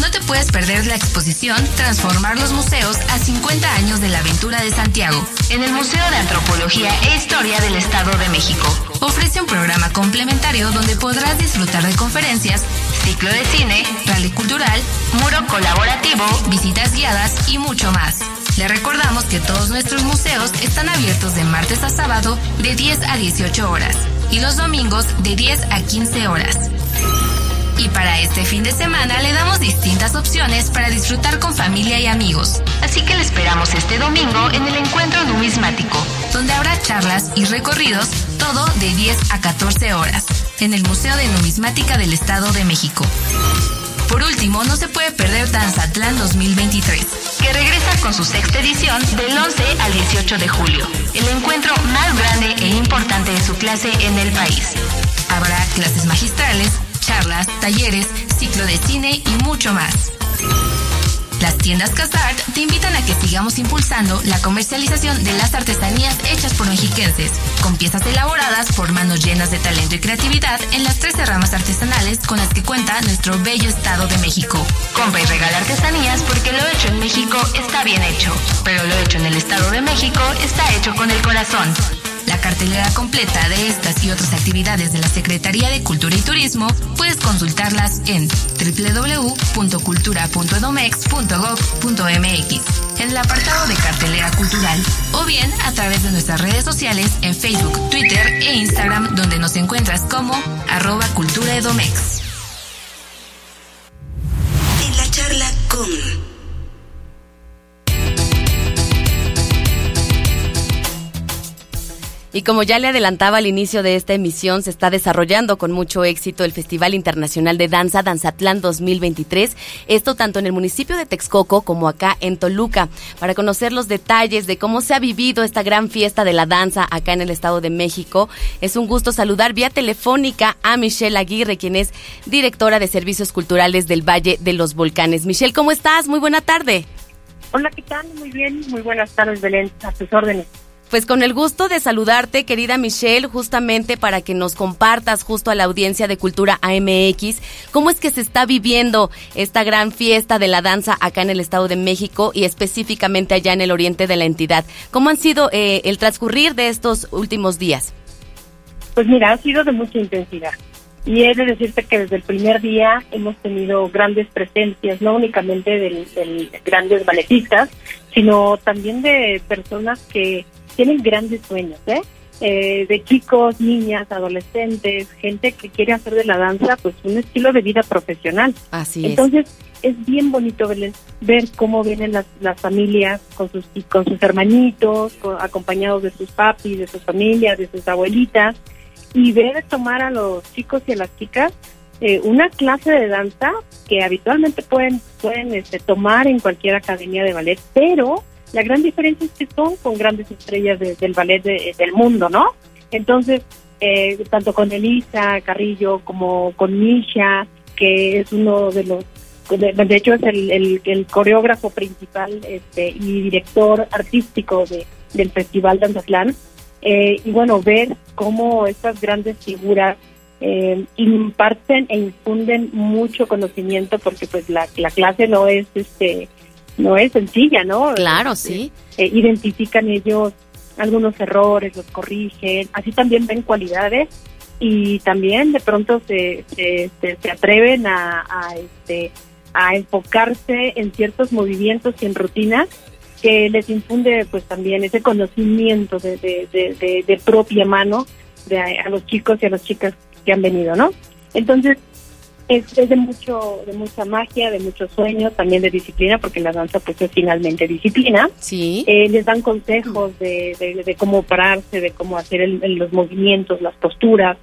No te puedes perder la exposición Transformar los museos a 50 años de la aventura de Santiago en el Museo de Antropología e Historia del Estado de México. Ofrece un programa complementario donde podrás disfrutar de conferencias, ciclo de cine, rally cultural, muro colaborativo, visitas guiadas y mucho más. Le recordamos que todos nuestros museos están abiertos de martes a sábado de 10 a 18 horas y los domingos de 10 a 15 horas. Y para este fin de semana le damos distintas opciones para disfrutar con familia y amigos. Así que le esperamos este domingo en el encuentro numismático, donde habrá charlas y recorridos, todo de 10 a 14 horas, en el Museo de Numismática del Estado de México. Por último, no se puede perder Danzatlán 2023, que regresa con su sexta edición del 11 al 18 de julio, el encuentro más grande e importante de su clase en el país. Habrá clases magistrales, charlas, talleres, ciclo de cine y mucho más. Las tiendas Casart te invitan a que sigamos impulsando la comercialización de las artesanías hechas por mexiquenses, con piezas elaboradas por manos llenas de talento y creatividad en las 13 ramas artesanales con las que cuenta nuestro bello Estado de México. Compra y regala artesanías porque lo hecho en México está bien hecho, pero lo hecho en el Estado de México está hecho con el corazón. La cartelera completa de estas y otras actividades de la Secretaría de Cultura y Turismo puedes consultarlas en www.cultura.edomex.gov.mx en el apartado de cartelera cultural o bien a través de nuestras redes sociales en Facebook, Twitter e Instagram donde nos encuentras como arroba cultura. En la charla con... Y como ya le adelantaba al inicio de esta emisión, se está desarrollando con mucho éxito el Festival Internacional de Danza Danzatlán 2023, esto tanto en el municipio de Texcoco como acá en Toluca. Para conocer los detalles de cómo se ha vivido esta gran fiesta de la danza acá en el Estado de México, es un gusto saludar vía telefónica a Michelle Aguirre, quien es directora de Servicios Culturales del Valle de los Volcanes. Michelle, ¿cómo estás? Muy buena tarde. Hola, ¿qué tal? Muy bien, muy buenas tardes, Belén, a tus órdenes. Pues con el gusto de saludarte, querida Michelle, justamente para que nos compartas justo a la audiencia de Cultura AMX cómo es que se está viviendo esta gran fiesta de la danza acá en el Estado de México y específicamente allá en el oriente de la entidad. ¿Cómo han sido eh, el transcurrir de estos últimos días? Pues mira, ha sido de mucha intensidad. Y he de decirte que desde el primer día hemos tenido grandes presencias, no únicamente de grandes balletistas, sino también de personas que tienen grandes sueños, ¿eh? ¿eh? de chicos, niñas, adolescentes, gente que quiere hacer de la danza pues un estilo de vida profesional. Así es. Entonces es bien bonito ver, ver cómo vienen las, las familias con sus con sus hermanitos, acompañados de sus papis, de sus familias, de sus abuelitas y ver tomar a los chicos y a las chicas eh, una clase de danza que habitualmente pueden pueden este, tomar en cualquier academia de ballet, pero la gran diferencia es que son con grandes estrellas del ballet del mundo, ¿no? Entonces, eh, tanto con Elisa Carrillo como con Misha, que es uno de los, de, hecho es el, el, coreógrafo principal este, y director artístico de, del Festival Danzatlán, eh, y bueno, ver cómo estas grandes figuras eh, imparten e infunden mucho conocimiento porque pues la, la clase no es este no es sencilla, ¿no? Claro, este, sí. Eh, identifican ellos algunos errores, los corrigen, así también ven cualidades y también de pronto se, se, se, atreven a, a, este, a enfocarse en ciertos movimientos y en rutinas que les infunde pues también ese conocimiento de, de, de, de propia mano de a los chicos y a las chicas que han venido, ¿no? Entonces, es, de mucho de mucha magia, de muchos sueños, también de disciplina, porque la danza pues es finalmente disciplina. Sí. Eh, les dan consejos de, de, cómo pararse, de cómo hacer los movimientos, las posturas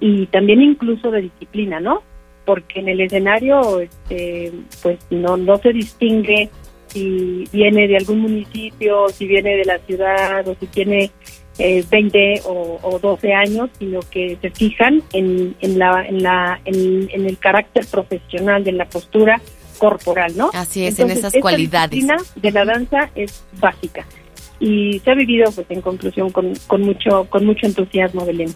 y también incluso de disciplina, ¿no? Porque en el escenario este, pues no, no se distingue si viene de algún municipio, si viene de la ciudad o si tiene eh, 20 o, o, 12 años, sino que se fijan en, en, la, en, la, en, el carácter profesional de la postura corporal, ¿no? Así es, en esas cualidades. La de la danza es básica y se ha vivido, pues, en conclusión, con, con mucho, con mucho entusiasmo, Belén.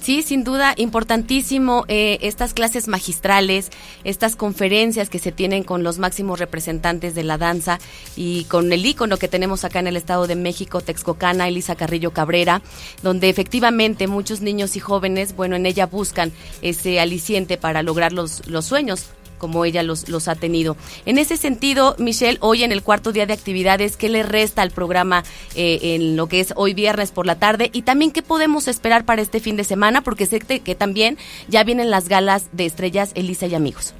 Sí, sin duda, importantísimo eh, estas clases magistrales, estas conferencias que se tienen con los máximos representantes de la danza y con el ícono que tenemos acá en el Estado de México, Texcocana, Elisa Carrillo Cabrera, donde efectivamente muchos niños y jóvenes, bueno, en ella buscan ese aliciente para lograr los, los sueños como ella los, los ha tenido. En ese sentido, Michelle, hoy en el cuarto día de actividades, ¿qué le resta al programa eh, en lo que es hoy viernes por la tarde? Y también, ¿qué podemos esperar para este fin de semana? Porque sé que, también ya vienen las galas de estrellas Elisa y amigos.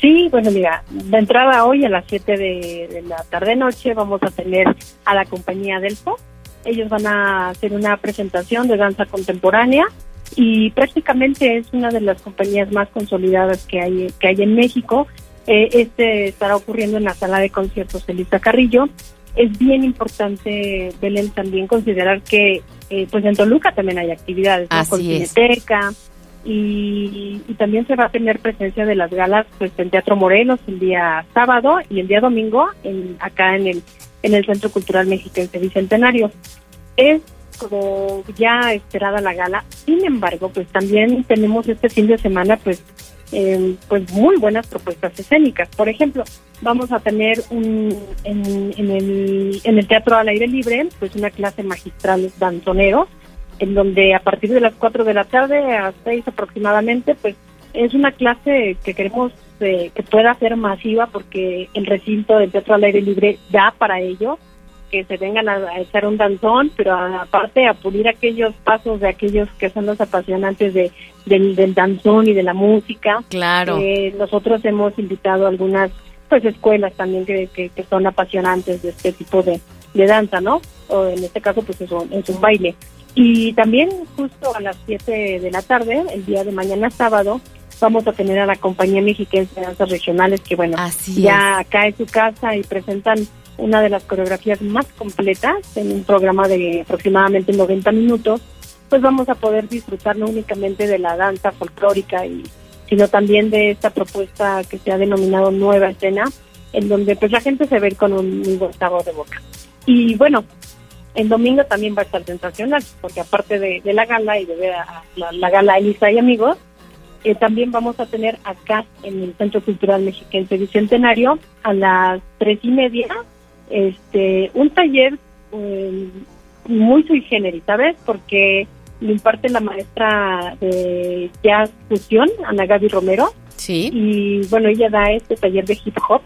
Sí, bueno, mira, de entrada hoy a las 7 de, la tarde-noche vamos a tener a la compañía Delfo. Ellos van a hacer una presentación de danza contemporánea y prácticamente es una de las compañías más consolidadas que hay que hay en México. Eh, este estará ocurriendo en la sala de conciertos Elisa Carrillo. Es bien importante, Belén, también considerar que eh, pues en Toluca también hay actividades, con Cineteca, y, y, también se va a tener presencia de las galas pues en Teatro Morelos el día sábado y el día domingo en, acá en el en el Centro Cultural Mexiquense Bicentenario. Es como ya esperada la gala. Sin embargo, pues también tenemos este fin de semana, pues, eh, pues muy buenas propuestas escénicas. Por ejemplo, vamos a tener un, en, en, el, en el teatro al aire libre, pues una clase magistral danzonero, en donde a partir de las 4 de la tarde a 6 aproximadamente, pues es una clase que queremos eh, que pueda ser masiva porque el recinto del teatro al aire libre da para ello, que se vengan a, echar un danzón, pero aparte a pulir aquellos pasos de aquellos que son los apasionantes de, del, del danzón y de la música. Claro. Eh, nosotros hemos invitado a algunas pues escuelas también que, que, son apasionantes de este tipo de, de danza, ¿no? O en este caso pues es un, es un baile. Y también justo a las 7 de la tarde, el día de mañana sábado, vamos a tener a la compañía mexiquense de danzas regionales que bueno, ya acá es su casa y presentan una de las coreografías más completas en un programa de aproximadamente 90 minutos, pues vamos a poder disfrutar no únicamente de la danza folclórica y sino también de esta propuesta que se ha denominado Nueva Escena, en donde pues la gente se ve con un muy de boca. Y bueno, el domingo también va a estar sensacional, porque aparte de, la gala y de ver a la, gala Elisa y amigos, eh, también vamos a tener acá en el Centro Cultural Mexiquense Bicentenario a las tres y media este un taller eh, muy sui generis, ¿sabes? Porque lo imparte la maestra de jazz fusión, Ana Gaby Romero. Sí. Y bueno, ella da este taller de hip hop,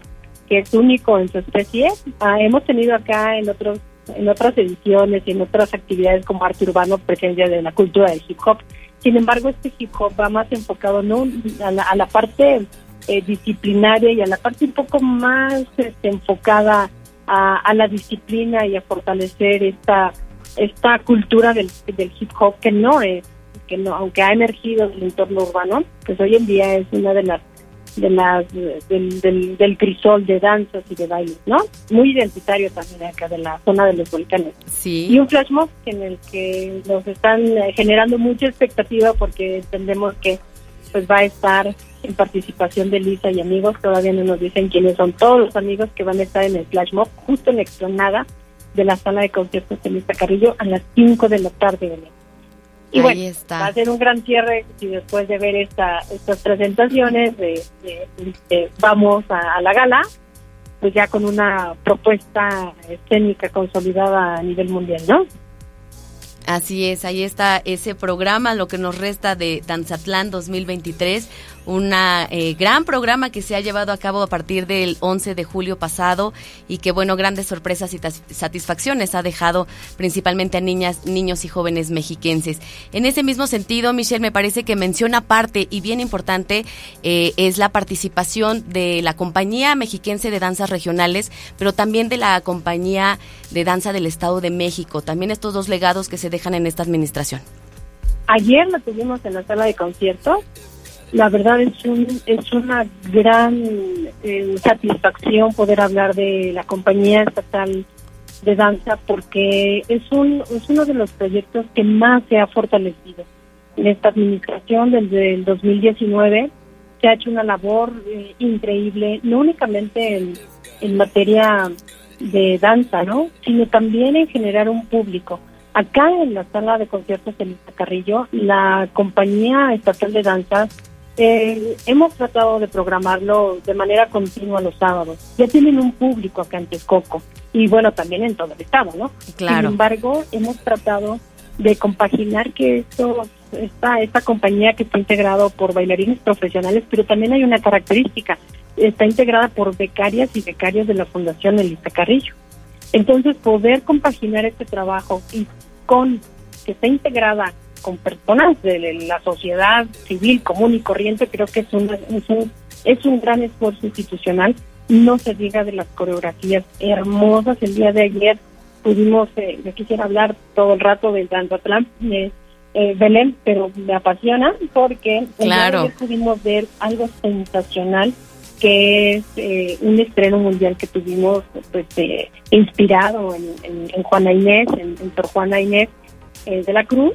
que es único en su especie. Ah, hemos tenido acá en otros en otras ediciones y en otras actividades como arte urbano presencia de la cultura del hip hop. Sin embargo, este hip hop va más enfocado no a la, parte eh, disciplinaria y a la parte un poco más este, enfocada a, a, la disciplina y a fortalecer esta esta cultura del, del hip hop que no es, que no, aunque ha emergido del entorno urbano, pues hoy en día es una de las de las del, del, del, crisol de danzas y de bailes, ¿no? Muy identitario también acá de la zona de los volcanes. Sí. Y un flash mob en el que nos están generando mucha expectativa porque entendemos que pues va a estar en participación de Lisa y amigos, todavía no nos dicen quiénes son todos los amigos que van a estar en el flash mob, justo en Explanada, de la sala de conciertos de Lista Carrillo a las 5 de la tarde. Y bueno, va a ser un gran cierre y después de ver esta, estas presentaciones de, vamos a, la gala, pues ya con una propuesta escénica consolidada a nivel mundial, ¿no? Así es, ahí está ese programa, lo que nos resta de Danzatlán 2023, un eh, gran programa que se ha llevado a cabo a partir del 11 de julio pasado y que, bueno, grandes sorpresas y satisfacciones ha dejado principalmente a niñas, niños y jóvenes mexiquenses. En ese mismo sentido, Michelle, me parece que menciona parte y bien importante eh, es la participación de la compañía mexiquense de danzas regionales, pero también de la compañía de danza del Estado de México. También estos dos legados que se dejan en esta administración. Ayer lo tuvimos en la sala de conciertos la verdad es, un, es una gran eh, satisfacción poder hablar de la compañía estatal de danza porque es, un, es uno de los proyectos que más se ha fortalecido. En esta administración desde el 2019 se ha hecho una labor eh, increíble, no únicamente en, materia de danza, ¿no? sino también en generar un público. Acá en la sala de conciertos de Carrillo, la compañía estatal de danza eh, hemos tratado de programarlo de manera continua los sábados. Ya tienen un público acá en Texcoco y bueno, también en todo el estado, ¿no? Claro. Sin embargo, hemos tratado de compaginar que esto, esta, esta compañía que está integrado por bailarines profesionales, pero también hay una característica, está integrada por becarias y becarios de la Fundación Elisa Carrillo. Entonces, poder compaginar este trabajo y con que está integrada con personas de la sociedad civil común y corriente, creo que es, un, es un gran esfuerzo institucional. No se diga de las coreografías hermosas. El día de ayer pudimos, eh, yo quisiera hablar todo el rato del Danzatlán, eh, eh, Belén, pero me apasiona porque claro. pudimos ver algo sensacional que es eh, un estreno mundial que tuvimos pues inspirado en, Juana Inés, en, en Juana Inés de la Cruz,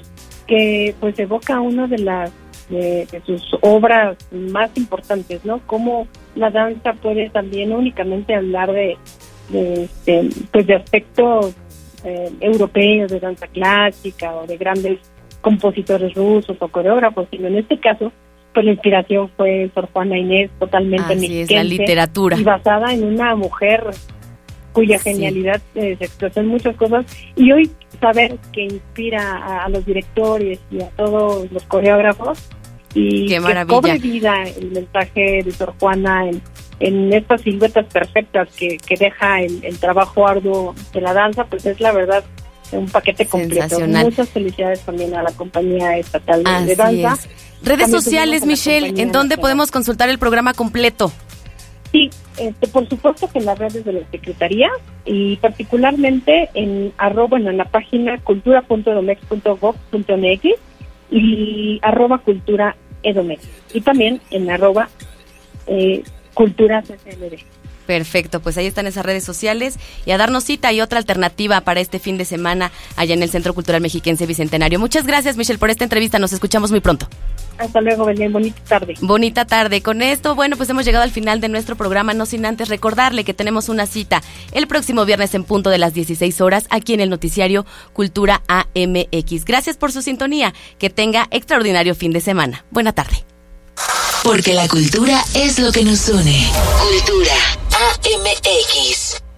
que pues evoca una de las de, sus obras más importantes, ¿no? Cómo la danza puede también únicamente hablar de, de este, pues de aspectos eh, europeos, de danza clásica o de grandes compositores rusos o coreógrafos, sino en este caso pues la inspiración fue Sor Juana Inés, totalmente Así es, la literatura. Y basada en una mujer cuya genialidad eh, se expresó en muchas cosas. Y hoy saber que inspira a, a los directores y a todos los coreógrafos y Qué que cobre vida el mensaje de Sor Juana en, en estas siluetas perfectas que, que deja el, el trabajo arduo de la danza, pues es la verdad un paquete completo. Muchas felicidades también a la compañía estatal de, Así de danza. es. Redes También sociales, Michelle, ¿en dónde podemos consultar el programa completo? Sí, este, por supuesto que en las redes de la Secretaría y particularmente en arroba, bueno, en la página cultura.edomex.gov.mx y arroba cultura edomex y también en arroba eh, cultura. Perfecto, pues ahí están esas redes sociales y a darnos cita y otra alternativa para este fin de semana allá en el Centro Cultural Mexiquense Bicentenario. Muchas gracias, Michelle, por esta entrevista. Nos escuchamos muy pronto. Hasta luego, Belén. Bonita tarde. Bonita tarde. Con esto, bueno, pues hemos llegado al final de nuestro programa, no sin antes recordarle que tenemos una cita el próximo viernes en punto de las 16 horas aquí en el noticiario Cultura AMX. Gracias por su sintonía. Que tenga extraordinario fin de semana. Buena tarde. Porque la cultura es lo que nos une. Cultura AMX.